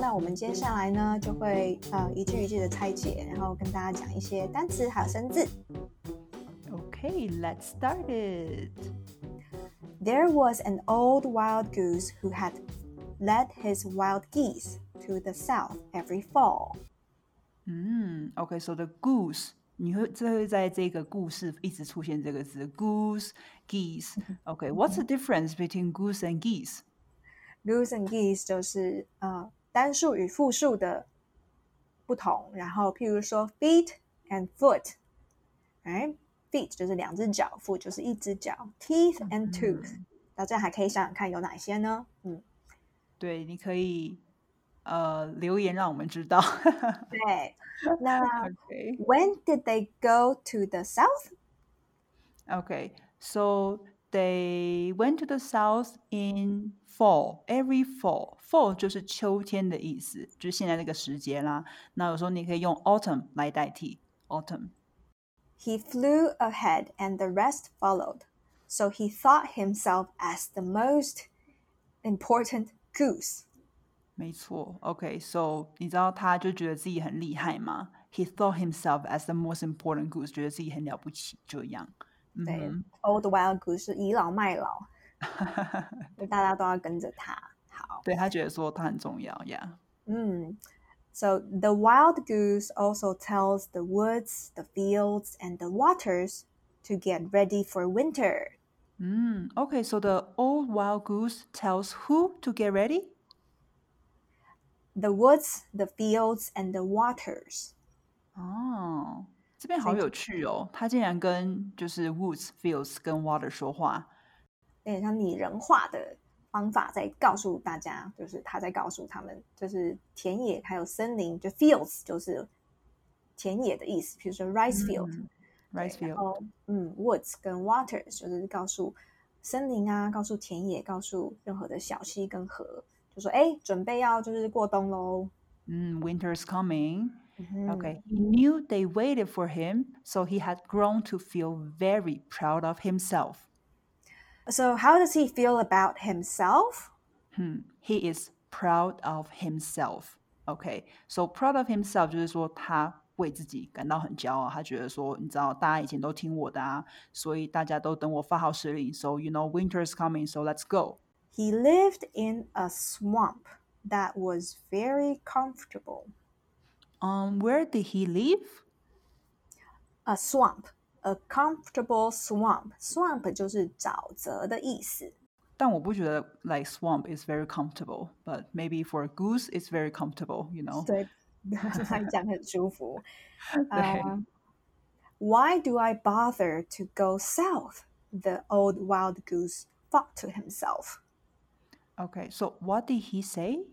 那我们接下来呢，就会呃一句一句的拆解，然后跟大家讲一些单词还有生字。 Okay, let's start it. There was an old wild goose who had led his wild geese to the south every fall. 嗯，OK, so the goose，你会这会在这个故事一直出现这个字 goose geese。OK, what's the difference between goose and geese? Goose and geese 就是呃单数与复数的不同。然后譬如说 feet and foot，哎，feet 就是两只脚，foot 就是一只脚，teeth and tooth，大家还可以想想看有哪些呢？嗯，对，你可以呃留言让我们知道。对。那 OK, when did they go to the south? okay, so they went to the south in fall. Every fall, fall 就是秋天的意思，就是现在这个时节啦。那有时候你可以用 autumn 来代替 autumn。 He flew ahead and the rest followed. So he thought himself as the most important goose. 没错，OK，so、你知道他就觉得自己很厉害吗？He thought himself as the most important goose，觉得自己很了不起，这样。嗯 对、哼 Old Wild Goose 是倚老卖老，就大家都要跟着他。好，对他觉得说他很重要，Yeah。嗯，So the wild goose also tells the woods, the fields, and the waters to get ready for winter. 嗯，OK，so、the old wild goose tells who to get ready？ The woods, the fields, and the waters. 哦， 这边好有趣哦，他竟然跟就是 woods、fields 跟 water 说话。有点像拟人化的方法，在告诉大家，就是他在告诉他们，就是田野还有森林，就 fields 就是田野的意思，比如说 rice field，、嗯 rice 对然 field。后嗯 woods 跟 waters 就是告诉森林啊，告诉田野，告诉任何的小溪跟河，就说哎，准备要就是过冬喽。嗯，winter's coming。嗯哼 Okay, he knew they waited for him, so he had grown to feel very proud of himself. So how does he feel about himself? Hmm, he is proud of himself. Okay, so proud of himself 就是说他为自己感到很骄傲，他觉得说，你知道，大家以前都听我的啊，所以大家都等我发号施令。So you know, winter is coming, so let's go. He lived in a swamp that was very comfortable. Um, where did he live? a swamp, a comfortable swamp. Swamp 就是沼泽的意思。但我不觉得 like swamp is very comfortable, but maybe for a goose it's very comfortable, you know. 对，来讲很舒服。对 Uh, why do I bother to go south? The old wild goose thought to himself. Okay, so what did he say?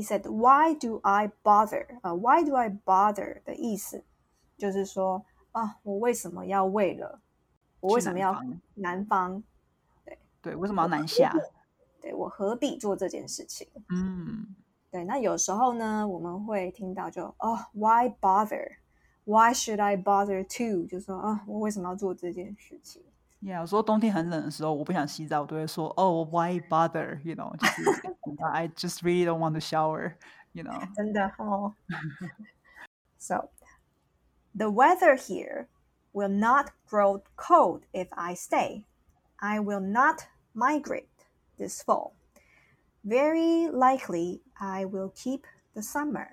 He said, "Why do I bother?" 啊、w h y do I bother 的意思就是说啊，我为什么要为了我为什么要去南方南方？对，为什么要南下？对我何必做这件事情？嗯，对，那有时候呢，我们会听到就哦，Why bother? Why should I bother to？就说啊，我为什么要做这件事情？Yeah，有时候冬天很冷的时候，我不想洗澡，我都会说哦、why bother？You know，就是 I just really don't want to shower。You know，真的哦。so, the weather here will not grow cold if I stay. I will not migrate this fall. Very likely, I will keep the summer.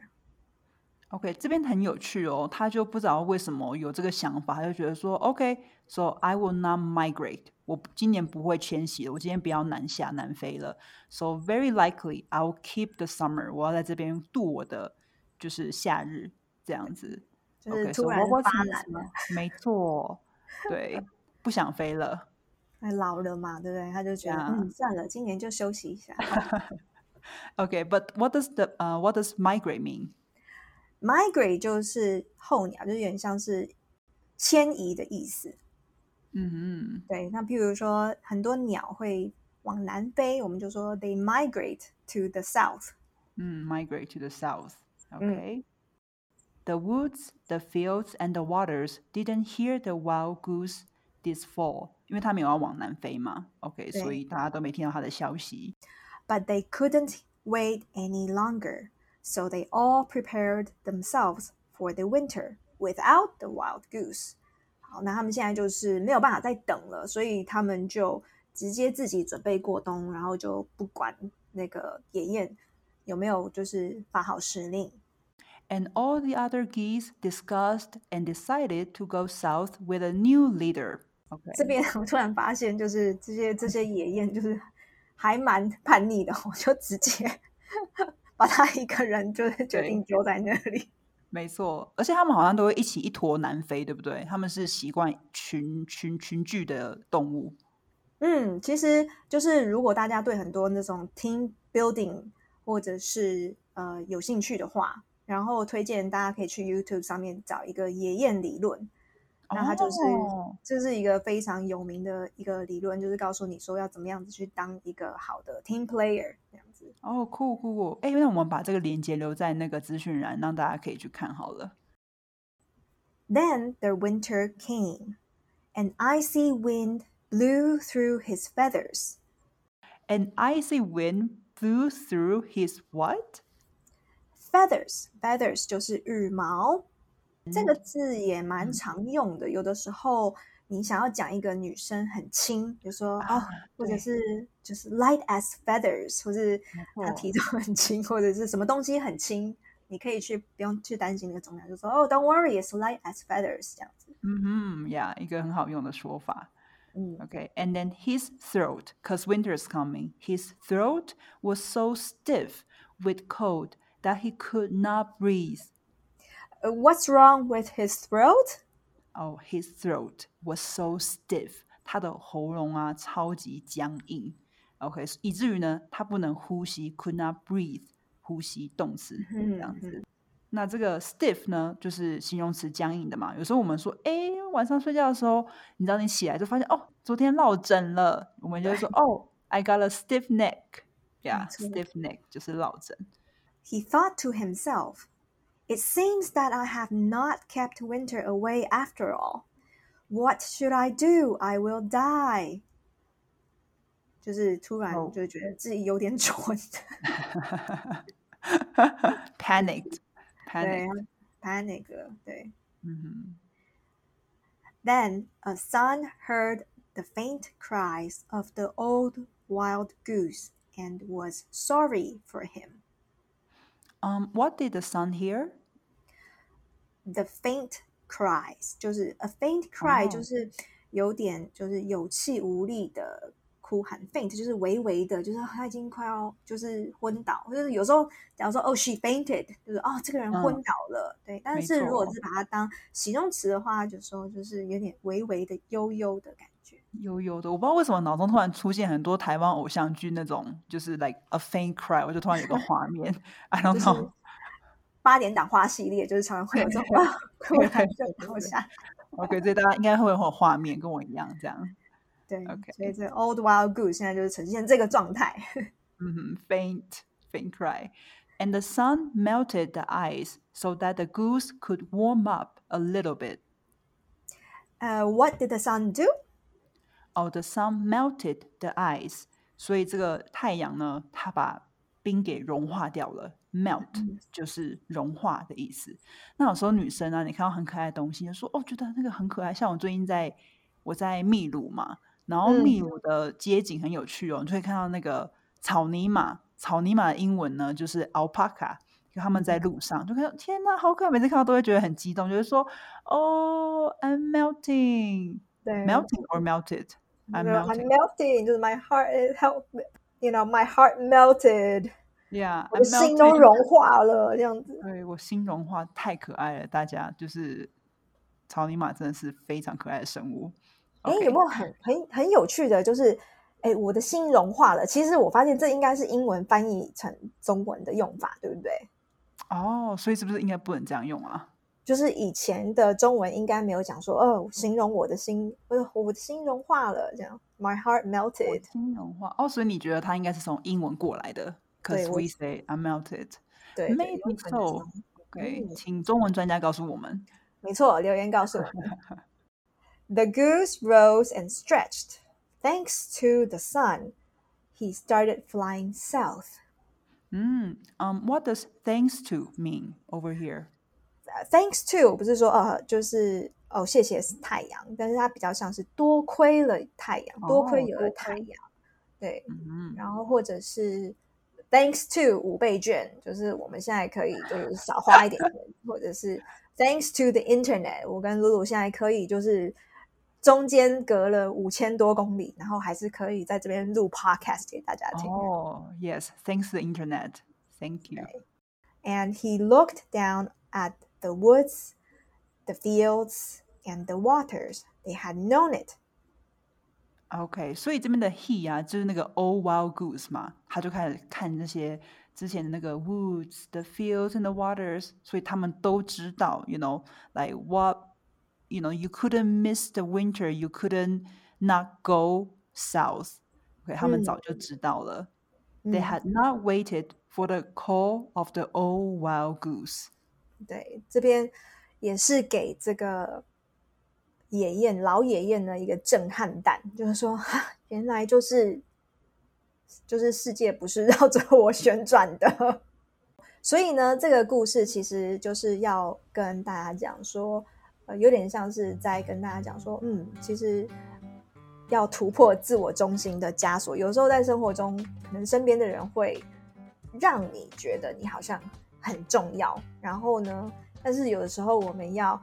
OK，这边很有趣哦，他就不知道为什么有这个想法，他就觉得说 so I will not migrate. 我今年不会迁徙了，我今年不要南下南飞了。So very likely I will keep the summer。我要在这边度我的就是夏日这样子。就是突然发难了，okay, so、没错，对，不想飞了。老了嘛，对不对？他就觉得、yeah. 嗯，算了，今年就休息一下。okay, but what does the 呃、uh,，what does migrate mean? Migrate 就是候鸟，就是有点像是迁移的意思。嗯对，那譬如说很多鸟会往南飞，我们就说 they migrate to the south。哼，嗯，migrate to the south。Mm. OK。The woods, the fields, and the waters didn't hear the wild goose this fall，因为他没有要往南飞嘛。OK，对所以大家都没听到他的消息。 but they couldn't wait any longer, so they all prepared themselves for the winter without the wild goose. 好，那他们现在就是没有办法再等了，所以他们就直接自己准备过冬，然后就不管那个野雁有没有就是发号施令。And all the other geese discussed and decided to go south with a new leader. OK，这边 我突然发现，就是这些这些野雁就是还蛮叛逆的，我就直接 把他一个人就是决定丢在那里。没错，而且他们好像都会一起一坨南飞，对不对？他们是习惯群群群聚的动物。嗯，其实就是如果大家对很多那种 team building 或者是呃有兴趣的话，然后推荐大家可以去 YouTube 上面找一个野雁理论。那它就是这是一个非常有名的一个理论，就是告诉你说要怎么样子去当一个好的 team player 这样子。哦，酷酷酷！哎，那我们把这个链接留在那个资讯栏，让大家可以去看好了。Then the winter came, an icy wind blew through his feathers. An icy wind blew through his what? Feathers, feathers 就是羽毛。这个字也蛮常用的，有的时候你想要讲一个女生很轻，比如说哦，或者是就是 light as feathers，或是她体重很轻，或者是什么东西很轻，你可以去不用去担心那个重量，就说哦，don't worry，it's light as feathers 这样子。嗯哼，Yeah，一个很好用的说法。嗯，OK，and then his throat, cause winter is coming, his throat was so stiff with cold that he could not breathe. What's wrong with his throat? Oh, his throat was so stiff. 他的喉咙啊，超级僵硬。OK，以至于呢，他不能呼吸，could not breathe，呼吸动词这样子。那这个 stiff 呢，就是形容词僵硬的嘛。有时候我们说，哎，晚上睡觉的时候，你知道你起来就发现，哦，昨天落枕了，我们就会说，哦，I got a stiff neck。Yeah，stiff neck 就是落枕。He thought to himself. It seems that I have not kept winter away after all. What should I do? I will die. 就是突然就觉得自己有点蠢，panicked，panicked，对，panic Then a sun heard the faint cries of the old wild goose and was sorry for him. Um, what did the son hear? The faint cries 就是 a faint cry，就是有点就是有气无力的哭喊。faint 就是微微的，就是他已经快要就是昏倒，就是有时候假如说哦 she fainted，就是哦这个人昏倒了，对。但是如果是把它当形容词的话，就说就是有点微微的悠悠的感觉。悠悠的，我不知道为什么脑中突然出现很多台湾偶像剧那种，就是 like a faint cry，我就突然有个画面。I don't know。八点档花系列就是常常会有这种突然就倒下。OK，所以大家应该会有画面跟我一样这样。对，OK，所以这 Old Wild Goose 现在就是呈现这个状态。嗯哼，faint faint cry。And the sun melted the ice so that the goose could warm up a little bit. Uh, what did the sun do? Oh, the sun melted the ice. 所以这个太阳呢，它把 冰给融化掉了。melt 就是融化的意思。那有时候女生啊，你看到很可爱的东西，就说哦，觉得那个很可爱。像我最近在我在秘鲁嘛，然后秘鲁的街景很有趣哦，你就会看到那个草泥马。草泥马的英文呢就是 alpaca，就他们在路上就看到，天哪，好可爱！每次看到都会觉得很激动，就是说哦，I'm melting，对，melting or melted，I'm melting，就是 my heart help，you know，my heart melted。Yeah，我的心都融化了，这样子。对我心融化，太可爱了。大家就是草泥马，真的是非常可爱的生物。哎，有没有很很很有趣的？就是哎，我的心融化了。其实我发现这应该是英文翻译成中文的用法，对不对？哦，所以是不是应该不能这样用啊？就是以前的中文应该没有讲说，哦，形容我的心，呃，我的心融化了，这样，My heart melted，心融化。哦，所以你觉得它应该是从英文过来的 ？Because we say I melted. Maybe so. OK，请中文专家告诉我们。没错，留言告诉我们。The goose rose and stretched. Thanks to the sun, he started flying south. Mm, um, what does thanks to mean over here? Thanks to 不是说呃，就是哦，谢谢太阳，但是它比较像是多亏了太阳，多亏有了太阳，对，嗯然后或者是 Thanks to 五倍券，就是我们现在可以就是少花一点钱，或者是 Thanks to the internet，我跟露露现在可以就是中间隔了五千多公里，然后还是可以在这边录 podcast 给大家听。 Oh, yes. Thanks to the internet. Thank you. And he looked down at the woods, the fields, and the waters. They had known it. OK，所以这边的 he 啊，就是那个 All Wild Goose 嘛，他就开始看那些之前的那个 woods, the fields and the waters，所以他们都知道，you know, like what, you know, you couldn't miss the winter, you couldn't not go south。OK，他们早就知道了。They 嗯 had not waited for the call of the old wild goose。对，这边也是给这个 野雁老野雁呢一个震撼弹，就是说，原来就是就是世界不是 绕着我旋转的。所以呢，这个故事其实就是要跟大家讲说，呃，有点像是在跟大家讲说，嗯，其实要突破自我中心的枷锁。有时候在生活中，可能身边的人会让你觉得你好像很重要，然后呢，但是有的时候我们要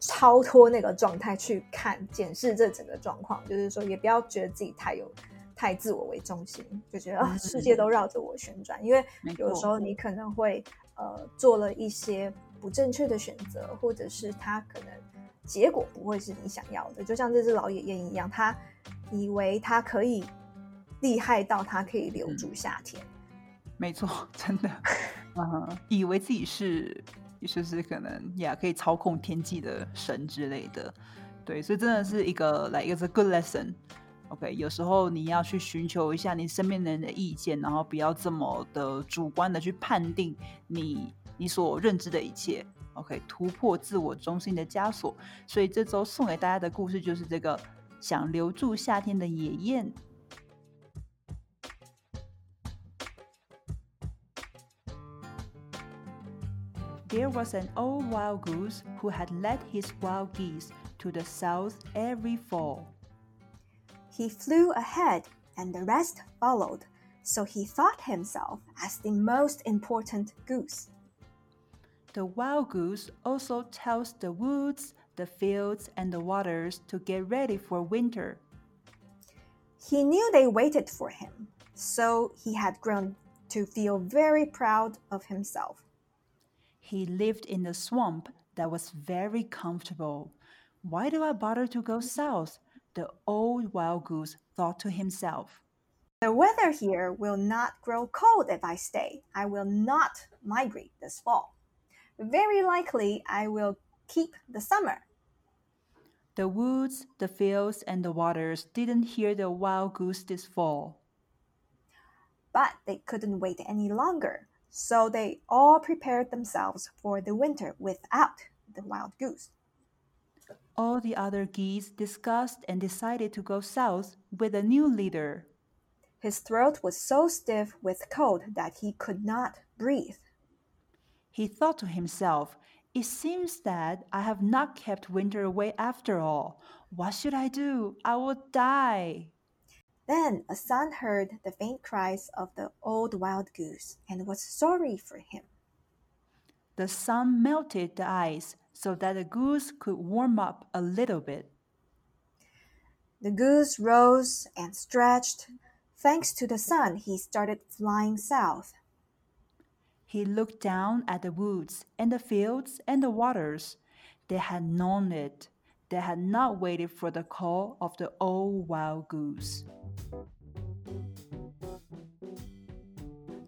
超脱那个状态去看、检视这整个状况，就是说，也不要觉得自己太有太自我为中心，就觉得啊，世界都绕着我旋转。因为有的时候你可能会呃做了一些不正确的选择，或者是他可能结果不会是你想要的。就像这只老野雁一样，他以为他可以厉害到他可以留住夏天。没错，真的，嗯，以为自己是就是可能呀可以操控天际的神之类的，对，所以真的是一个来一个 good lesson。OK，有时候你要去寻求一下你身边人的意见，然后不要这么的主观的去判定你你所认知的一切。OK，突破自我中心的枷锁。所以这周送给大家的故事就是这个想留住夏天的野雁。There was an old wild goose who had led his wild geese to the south every fall. He flew ahead, and the rest followed, so he thought himself as the most important goose. The wild goose also tells the woods, the fields, and the waters to get ready for winter. He knew they waited for him, so he had grown to feel very proud of himself. He lived in a swamp that was very comfortable. Why do I bother to go south? The old wild goose thought to himself. The weather here will not grow cold if I stay. I will not migrate this fall. Very likely, I will keep the summer. The woods, the fields, and the waters didn't hear the wild goose this fall. But they couldn't wait any longer, so they all prepared themselves for the winter without the wild goose. All the other geese discussed and decided to go south with a new leader. His throat was so stiff with cold that he could not breathe. He thought to himself, It seems that I have not kept winter away after all. What should I do? I will die. Then a sun heard the faint cries of the old wild goose and was sorry for him. The sun melted the ice so that the goose could warm up a little bit. The goose rose and stretched. Thanks to the sun, he started flying south. He looked down at the woods and the fields and the waters. They had known it. They had not waited for the call of the old wild goose.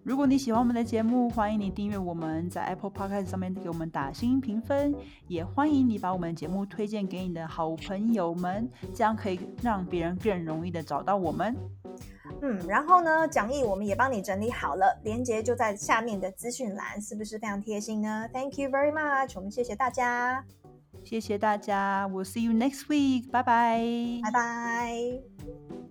如果你喜欢我们的节目，欢迎你订阅我们，在 Apple Podcast 上面给我们打新评分，也欢迎你把我们的节目推荐给你的好朋友们，这样可以让别人更容易的找到我们。嗯，然后呢，讲义我们也帮你整理好了，连接就在下面的资讯栏，是不是非常贴心呢？Thank you very much，我们谢谢大家，谢谢大家，We'll see you next week，拜拜，拜拜。